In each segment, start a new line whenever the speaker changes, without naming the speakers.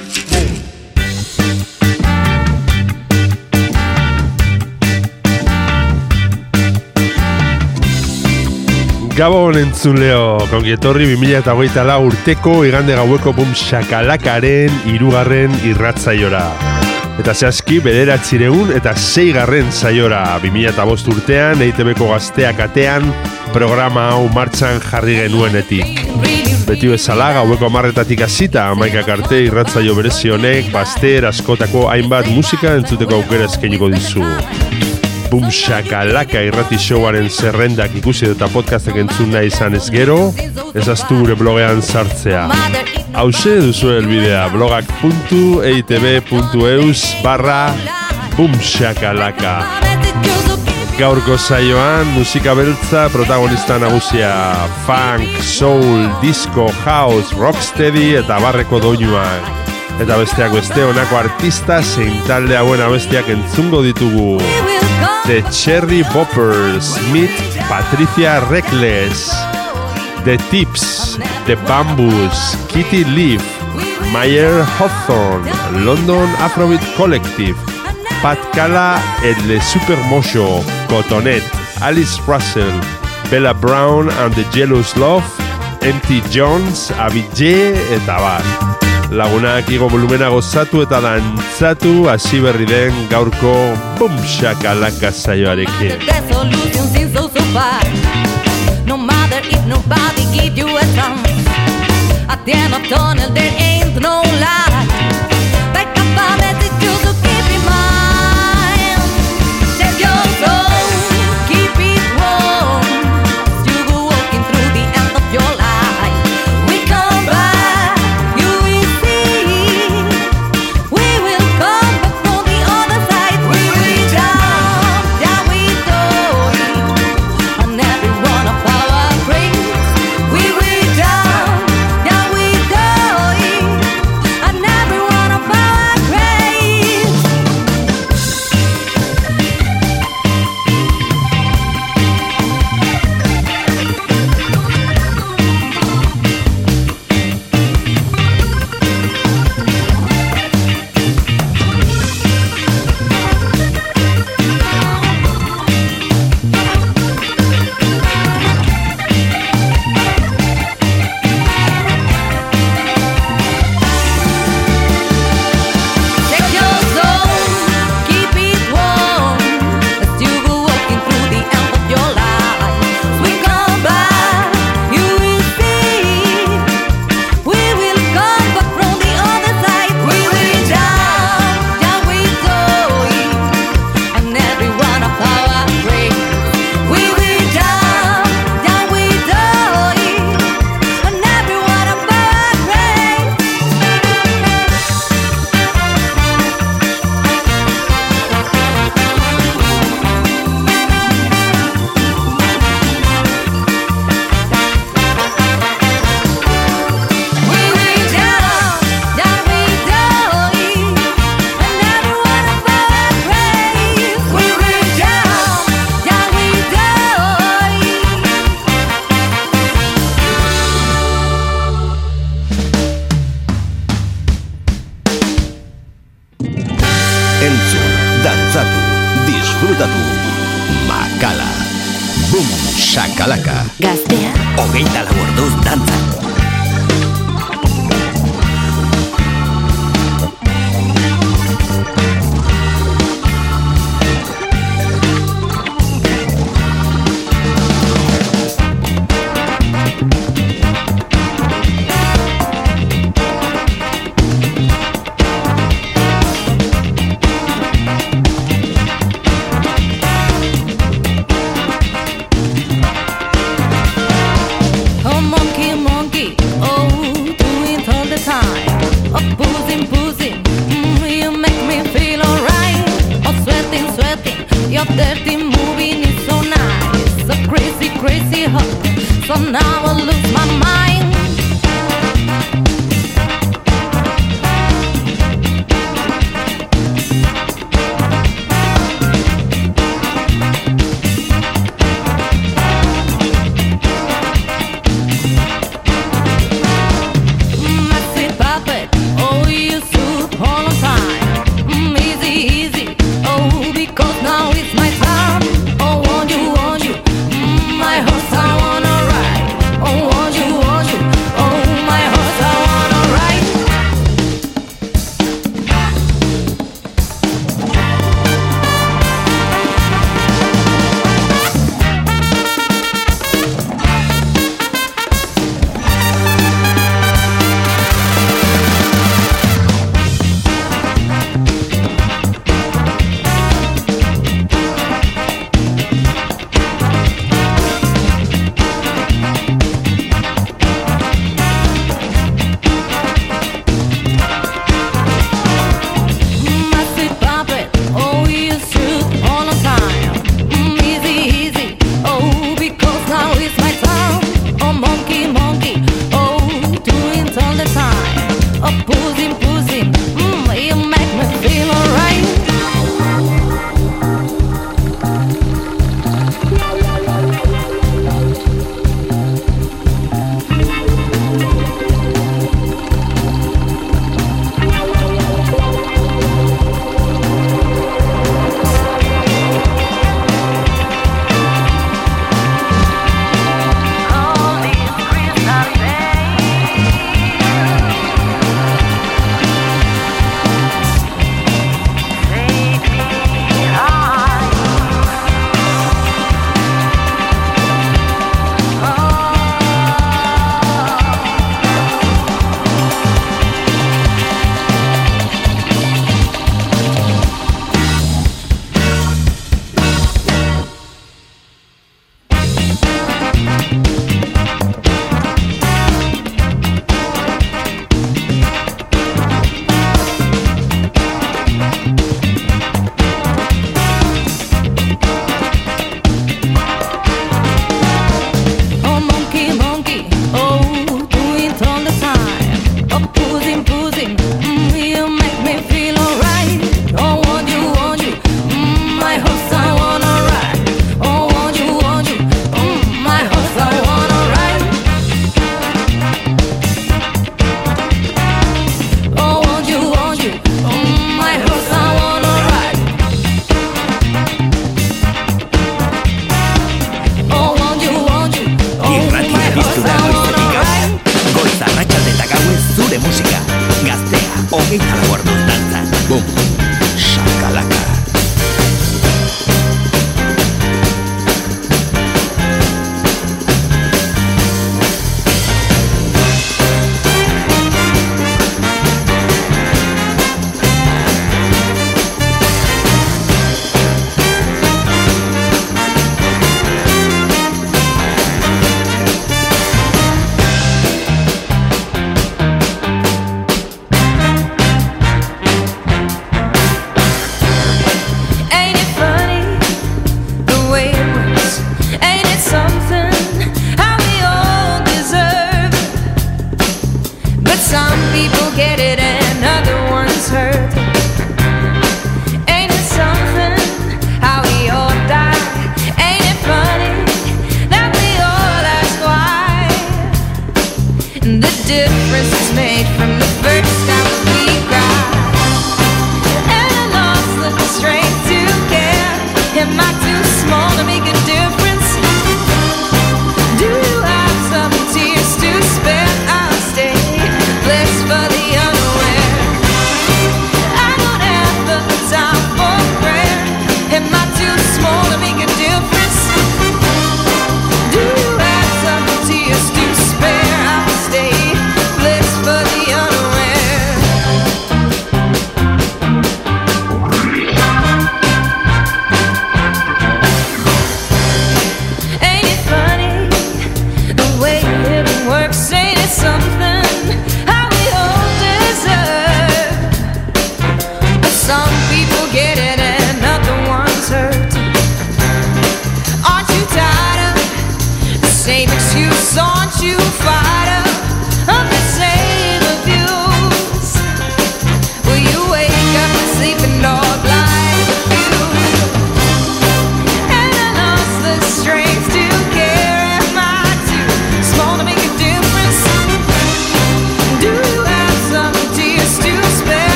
Gabon entzun leo, kongietorri 2008 lau urteko igande gaueko bum shakalakaren irugarren irratzaiora. Eta zehazki bederatzireun eta zeigarren zaiora 2005 urtean EITB-ko gazteak atean programa hau martxan jarri genuenetik. Beti bezala gaueko amarretatik hasita amaikak arte irratzaio berezi honek baster askotako hainbat musika entzuteko aukera eskainiko dizu. Boom Shakalaka irrati showaren zerrendak ikusi eta podcastek entzun nahi izan ez gero, ez aztu gure blogean sartzea. Hauze duzu elbidea blogak.eitb.eus barra Boom Shakalaka. Gaurko saioan musika beltza protagonista nagusia funk, soul, disco, house, rocksteady eta barreko doinuak. Eta besteak beste honako artista zein talde hauen abestiak entzungo ditugu. The Cherry Boppers, meet Patricia Reckless, The Tips, The Bamboos, Kitty Leaf, Mayer Hawthorne, London Afrobeat Collective, Pat Cala et Le Supermojo, Cotonet, Alice Russell, Bella Brown and the Jealous Love, M.T. Jones, Avicii eta bar. Lagunak igo volumena gozatu eta dantzatu hasi berri den gaurko bum shakalaka saioarekin.
solutions seem so so far. No matter if nobody give you a chance. At the end of tunnel there ain't no light.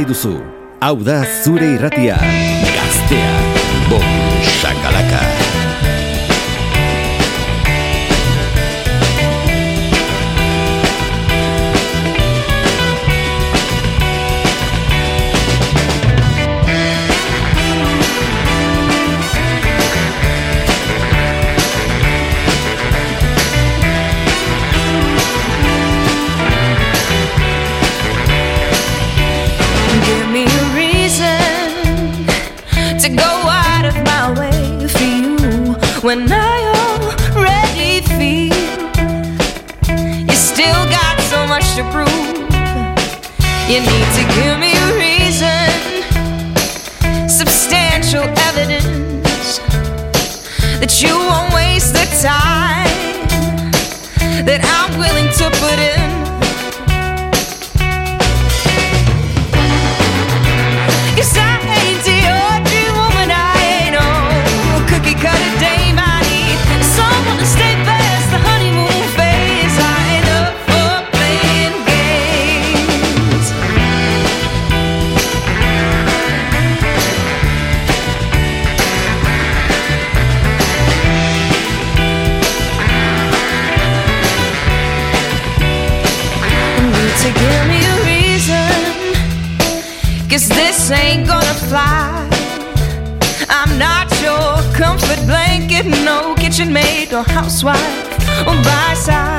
nahi duzu. Hau da zure irratia. Gaztea. Bon, shakalaka.
housewife on by side.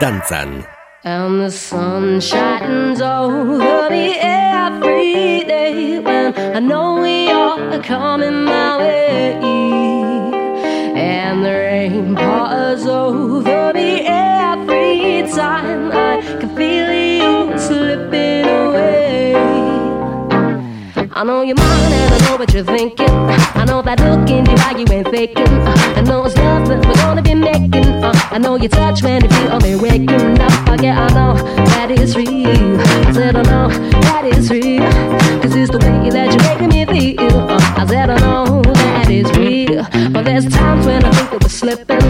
Danzan. And the
sun shines over me every day when I know you're coming my way. And the rain pours over me every time I can feel you slipping away. I know your mind and I know what you're thinking. I know that look in your eye you ain't faking. I I know you touch when you feel me waking up I get, I know that is real. I said, I know that is real. Cause it's the way that you're making me feel. I said, I know that is real. But there's times when I think that we're slipping.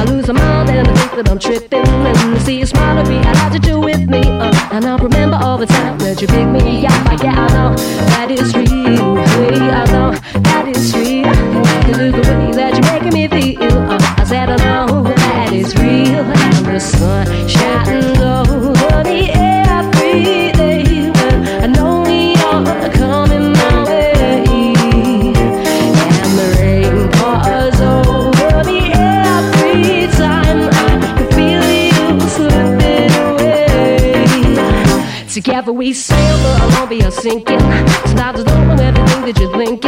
I lose my mind and I think that I'm tripping. And I see you smile at me, I to do with me. Uh, and I'll remember all the time that you pick me up. I, get. I We sail, but I won't be a sinking. Stop doing everything that you're thinking.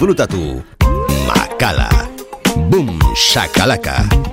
disfrutatu. Makala. Boom.
Boom,
shakalaka.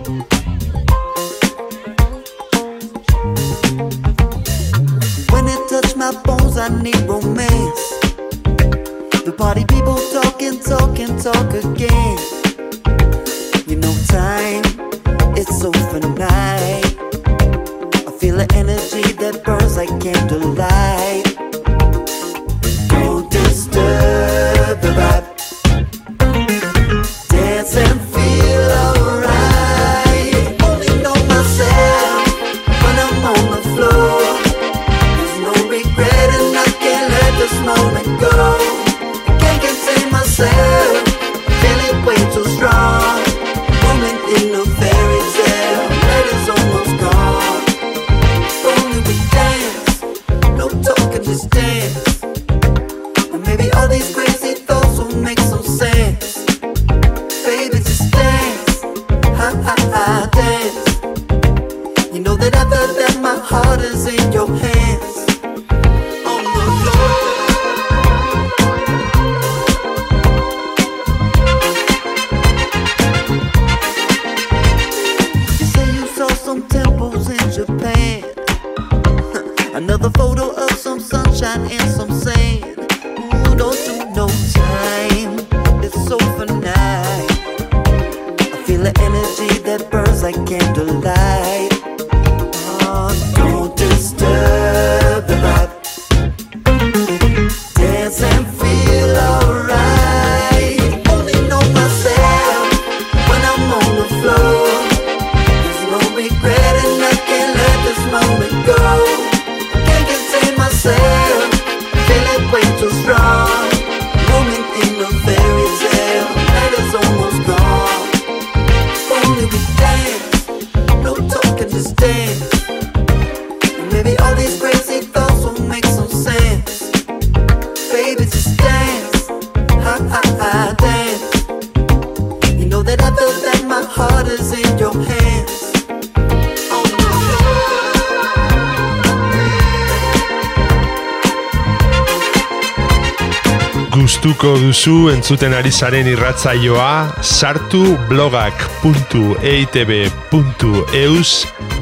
duzu entzuten ari zaren irratzaioa sartu blogak.eitb.eus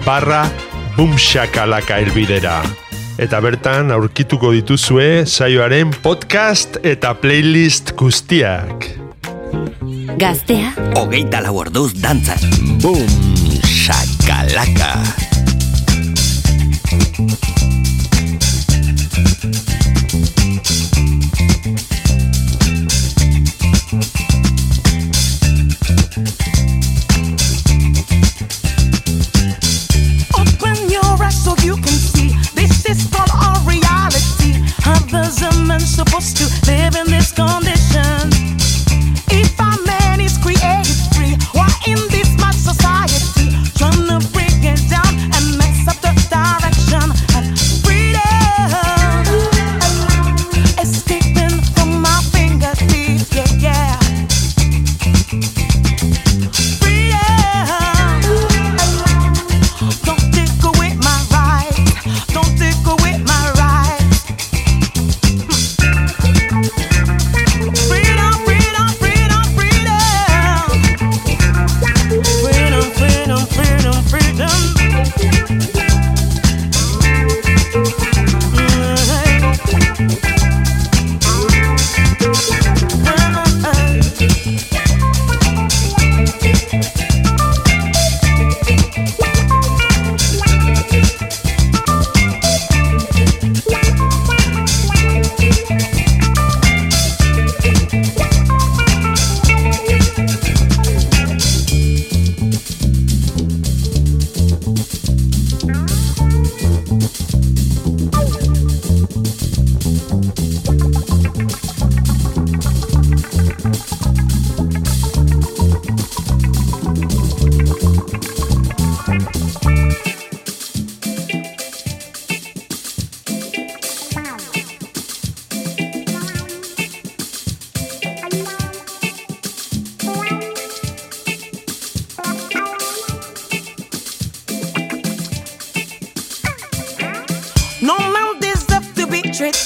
barra bumxakalaka elbidera. Eta bertan aurkituko dituzue saioaren podcast eta playlist guztiak.
Gaztea
Hogeita lau orduz dantzan Bum, shakalaka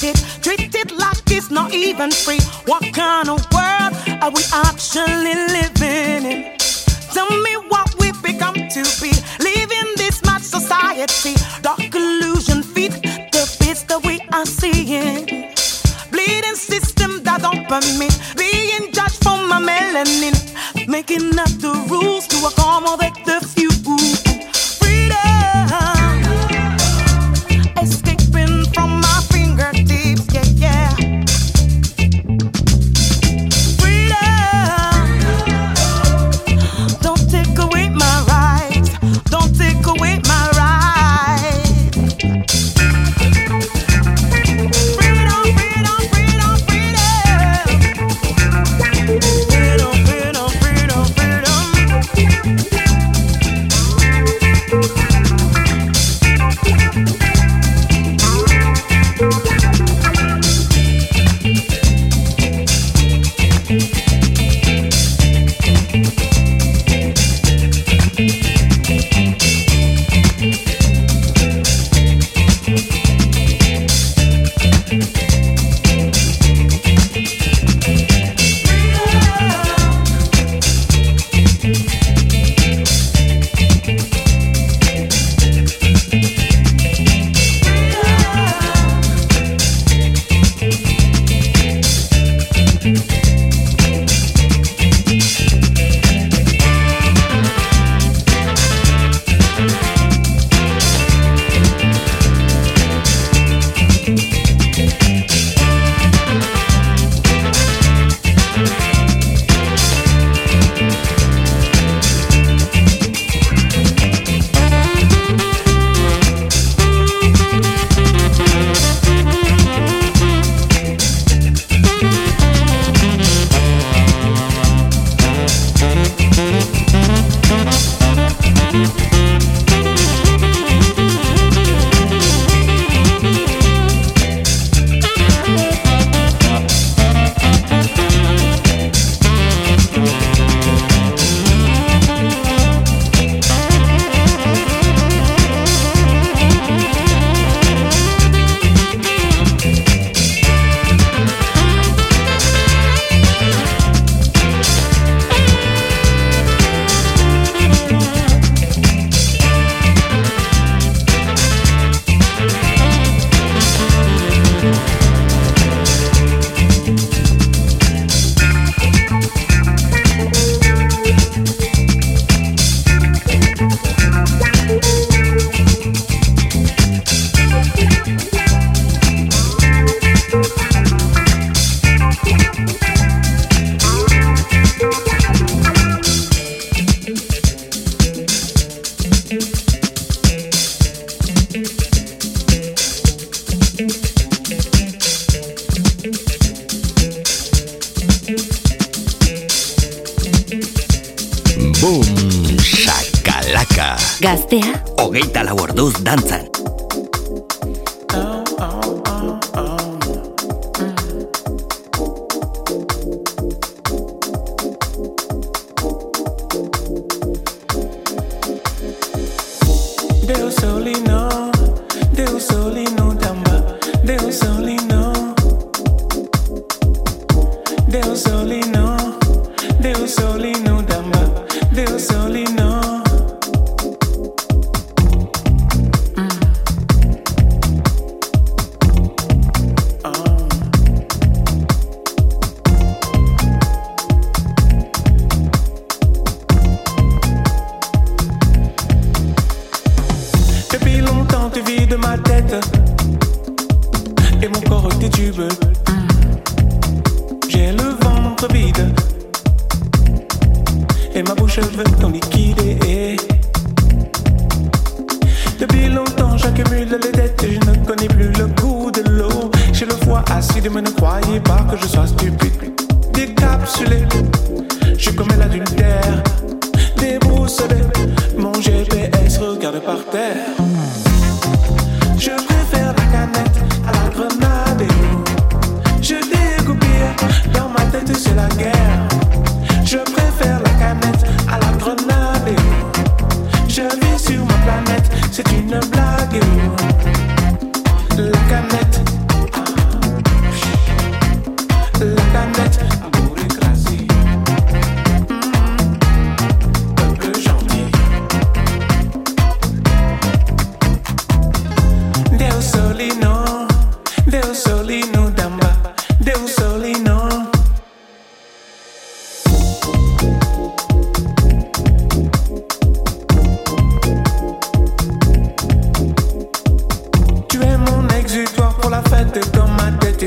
neglected, treated like
it's not even free. What kind of world are we actually living in? Tell me what we've become to be, living this mad society. Dark illusion feed the beast that we are seeing. Bleeding system that don't permit being judged for my melanin, making up.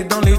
Dans les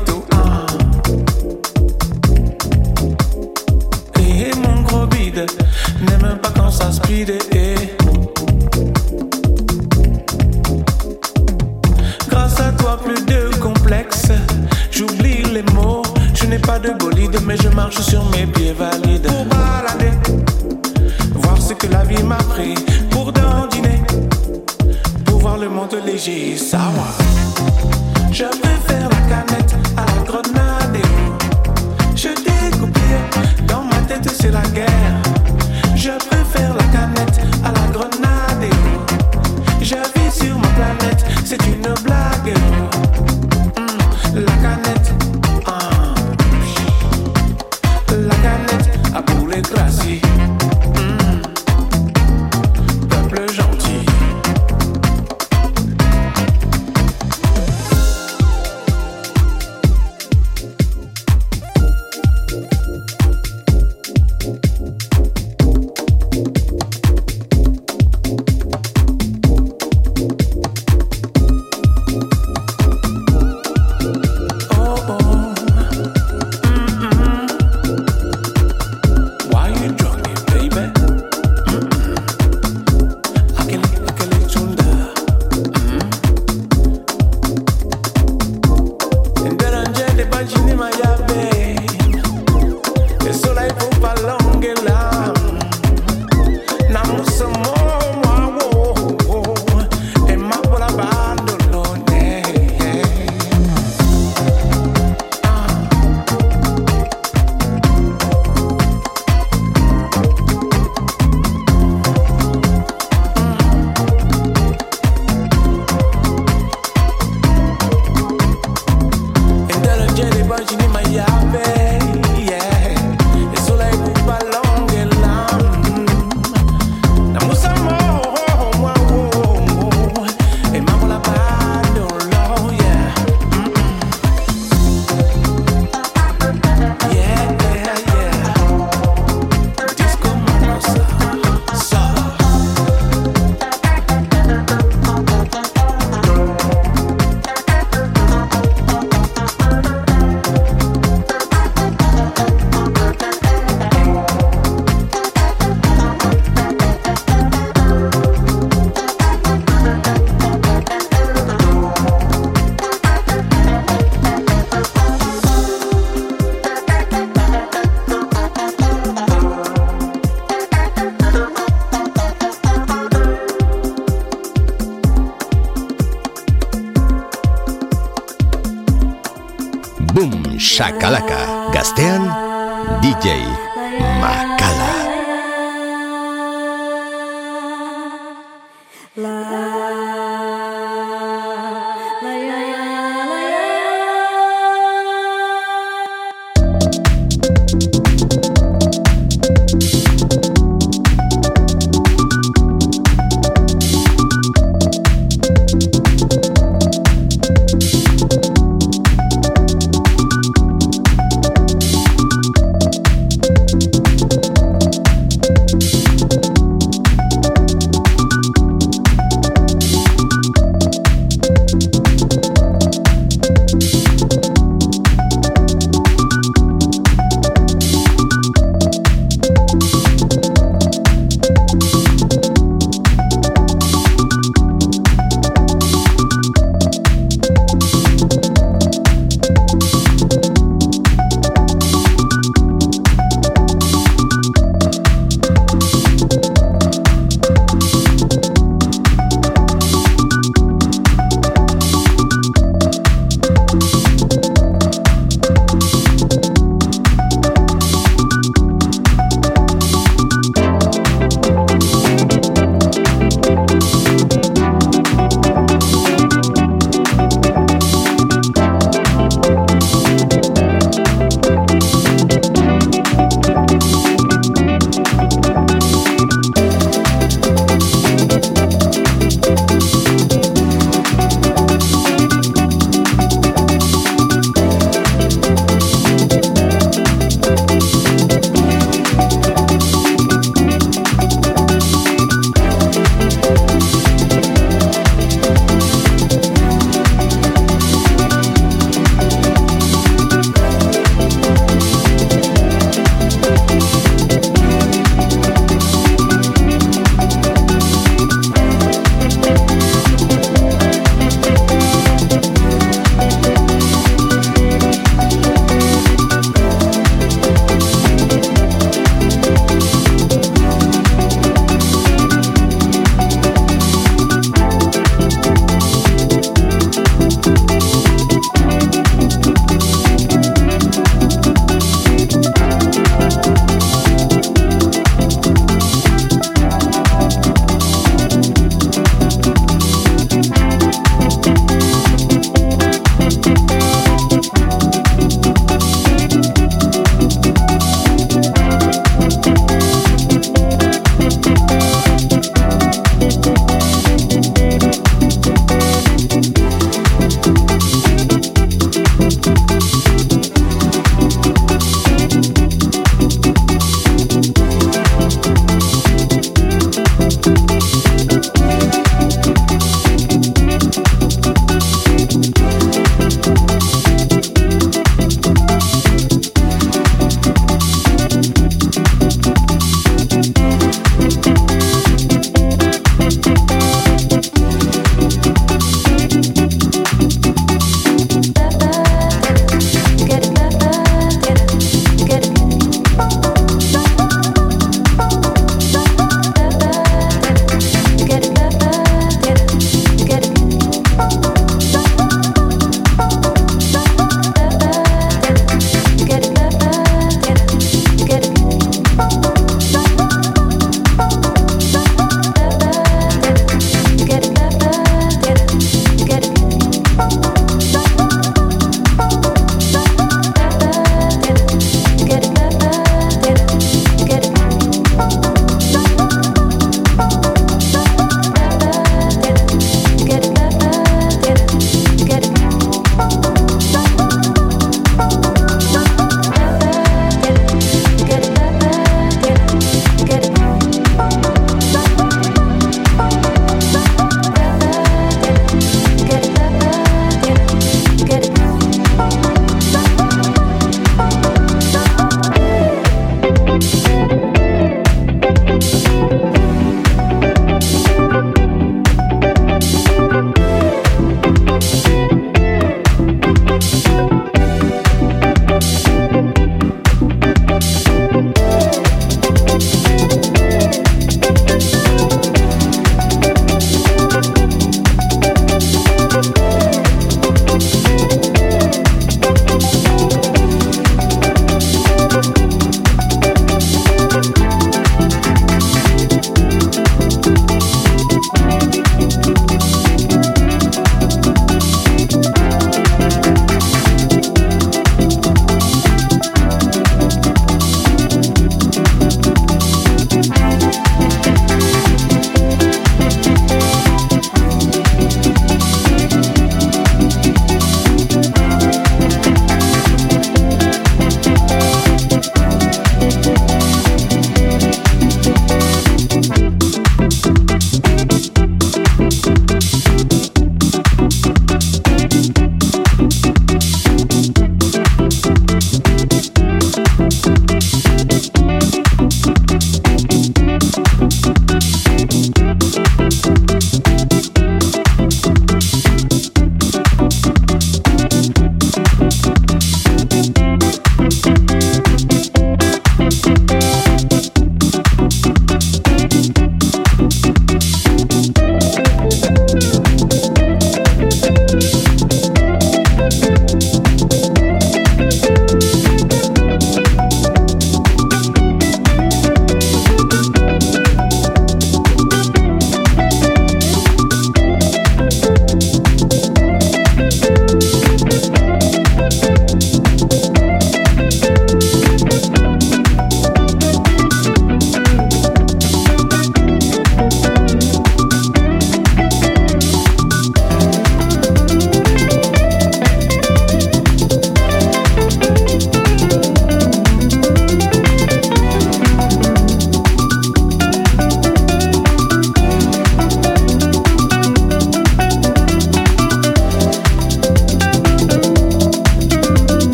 Saca la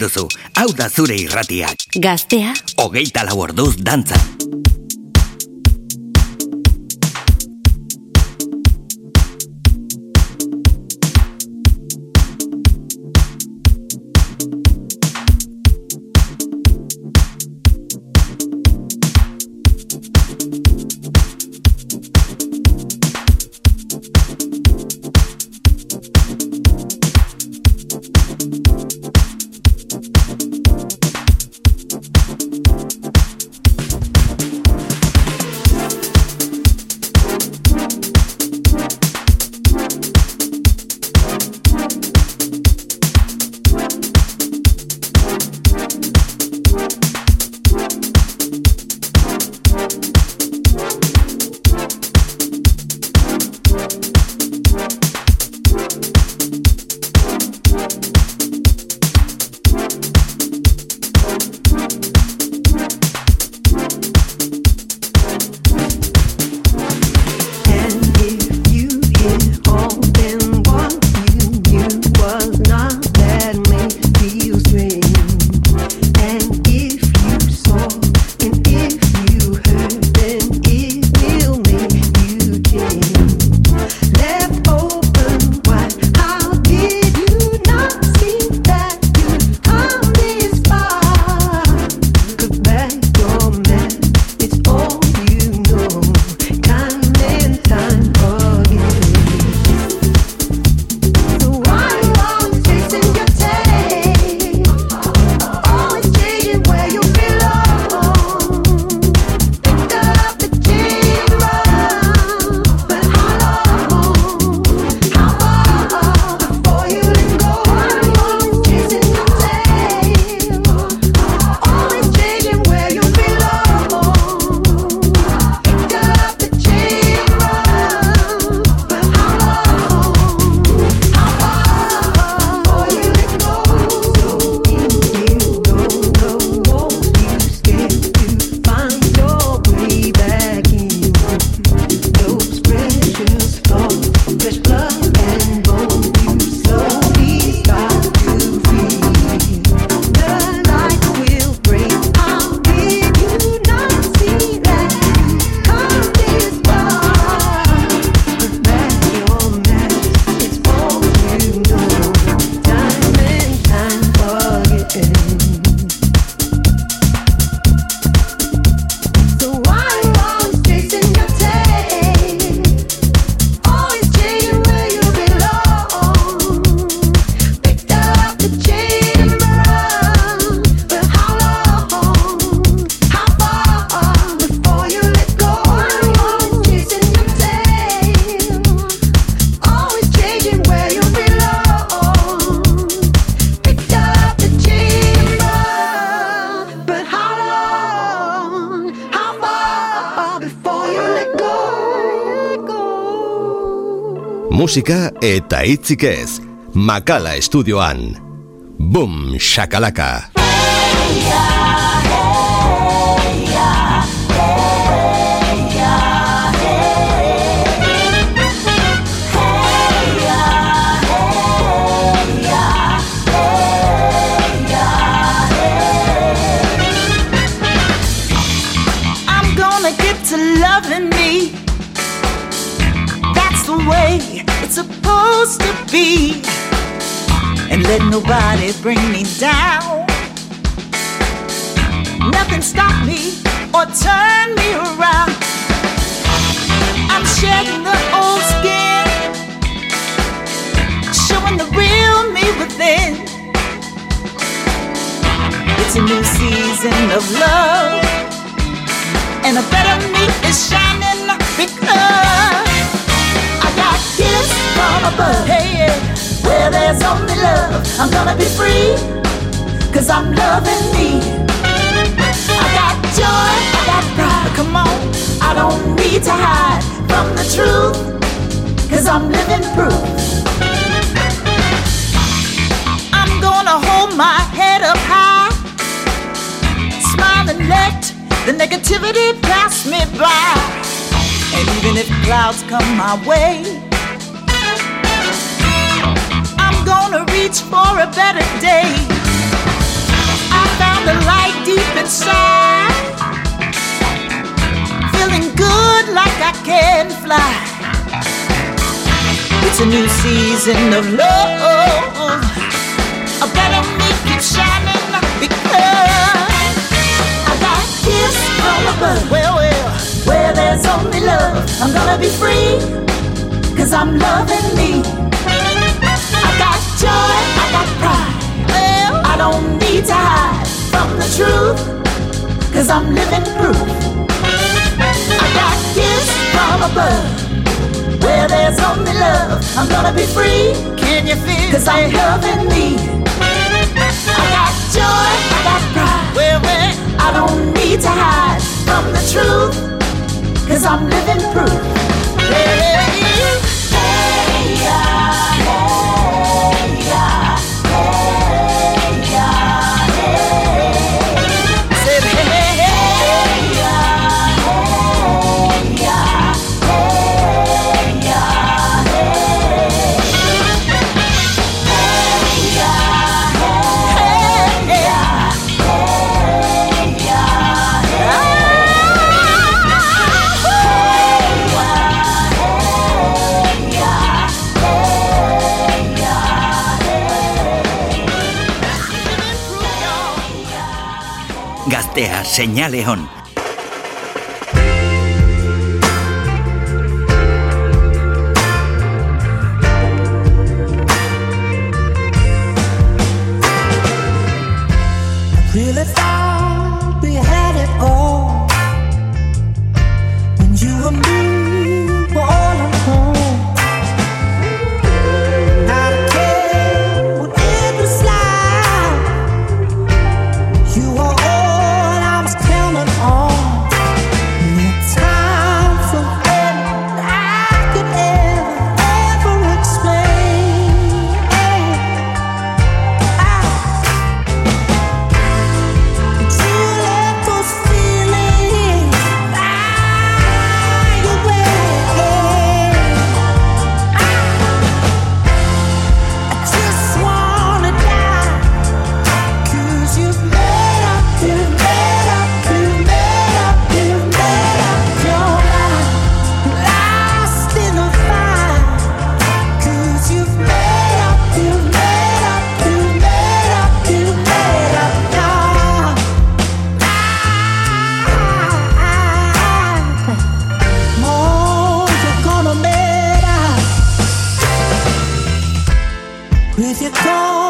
duzu, hau da zure irratiak.
Gaztea,
Hogeita lau orduz dantza.
Musika eta hitzik ez. Makala estudioan. Boom, shakalaka.
Let nobody bring me down. Nothing stop me or turn me around. I'm shedding the old skin, showing the real me within. It's a new season of love. And a better me is shining because I got gifts from above. Hey, yeah, where there's only love, I'm gonna be free. Cause I'm loving me. I got joy, I got pride. Come on, I don't need to hide from the truth. Cause I'm living proof. I'm gonna hold my head up high, smile and let the negativity pass me by. And even if clouds come my way, gonna reach for a better day. I found a light deep inside. Feeling good like I can fly. It's a new season of love. I better make it shining because I got gifts from above. Well, well, where there's only love, I'm gonna be free. Cause I'm loving me. Don't need to hide from the truth. Cause I'm living proof. I got gifts from above. Where there's only love, I'm gonna be free. Can you feel? Cause I'm loving me. I got joy, I got pride. Well, well, I don't need to hide from the truth. Cause I'm living proof. Hey, hey,
Señal León With your gone,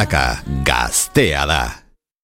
Galaka, gaztea da.